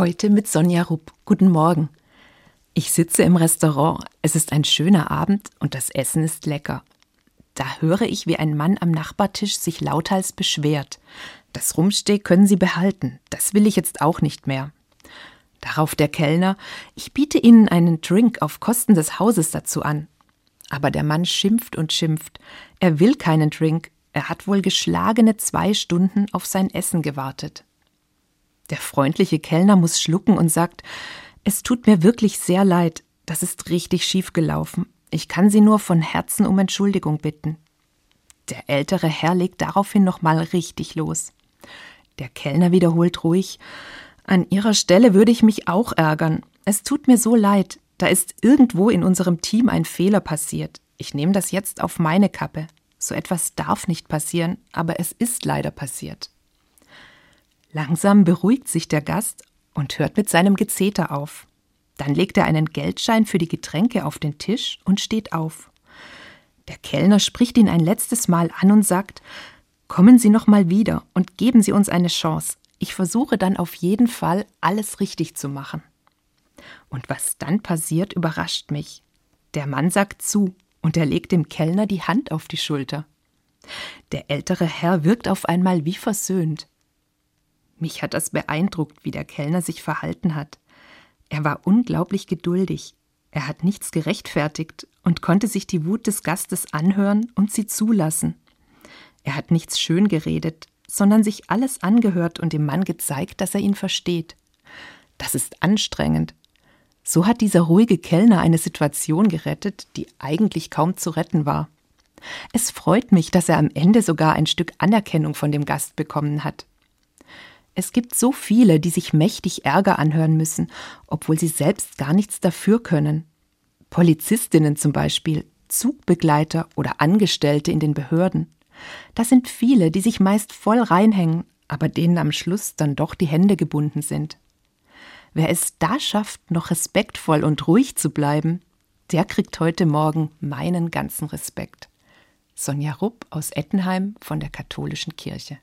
Heute mit Sonja Rupp. Guten Morgen. Ich sitze im Restaurant. Es ist ein schöner Abend und das Essen ist lecker. Da höre ich, wie ein Mann am Nachbartisch sich lauthals beschwert. Das Rumsteh können Sie behalten. Das will ich jetzt auch nicht mehr. Darauf der Kellner, ich biete Ihnen einen Drink auf Kosten des Hauses dazu an. Aber der Mann schimpft und schimpft. Er will keinen Drink. Er hat wohl geschlagene zwei Stunden auf sein Essen gewartet. Der freundliche Kellner muss schlucken und sagt, es tut mir wirklich sehr leid, das ist richtig schief gelaufen. Ich kann Sie nur von Herzen um Entschuldigung bitten. Der ältere Herr legt daraufhin nochmal richtig los. Der Kellner wiederholt ruhig, an Ihrer Stelle würde ich mich auch ärgern. Es tut mir so leid, da ist irgendwo in unserem Team ein Fehler passiert. Ich nehme das jetzt auf meine Kappe. So etwas darf nicht passieren, aber es ist leider passiert. Langsam beruhigt sich der Gast und hört mit seinem Gezeter auf. Dann legt er einen Geldschein für die Getränke auf den Tisch und steht auf. Der Kellner spricht ihn ein letztes Mal an und sagt Kommen Sie noch mal wieder und geben Sie uns eine Chance. Ich versuche dann auf jeden Fall alles richtig zu machen. Und was dann passiert, überrascht mich. Der Mann sagt zu und er legt dem Kellner die Hand auf die Schulter. Der ältere Herr wirkt auf einmal wie versöhnt. Mich hat das beeindruckt, wie der Kellner sich verhalten hat. Er war unglaublich geduldig. Er hat nichts gerechtfertigt und konnte sich die Wut des Gastes anhören und sie zulassen. Er hat nichts schön geredet, sondern sich alles angehört und dem Mann gezeigt, dass er ihn versteht. Das ist anstrengend. So hat dieser ruhige Kellner eine Situation gerettet, die eigentlich kaum zu retten war. Es freut mich, dass er am Ende sogar ein Stück Anerkennung von dem Gast bekommen hat. Es gibt so viele, die sich mächtig Ärger anhören müssen, obwohl sie selbst gar nichts dafür können. Polizistinnen zum Beispiel, Zugbegleiter oder Angestellte in den Behörden. Das sind viele, die sich meist voll reinhängen, aber denen am Schluss dann doch die Hände gebunden sind. Wer es da schafft, noch respektvoll und ruhig zu bleiben, der kriegt heute Morgen meinen ganzen Respekt. Sonja Rupp aus Ettenheim von der Katholischen Kirche.